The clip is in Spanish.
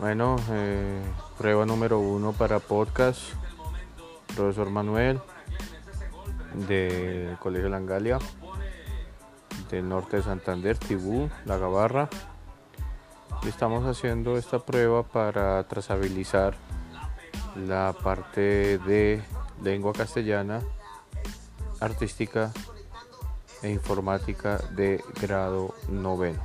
Bueno, eh, prueba número uno para podcast, profesor Manuel del Colegio Langalia, del norte de Santander, Tibú, La Gabarra. Y estamos haciendo esta prueba para trazabilizar la parte de lengua castellana, artística e informática de grado noveno.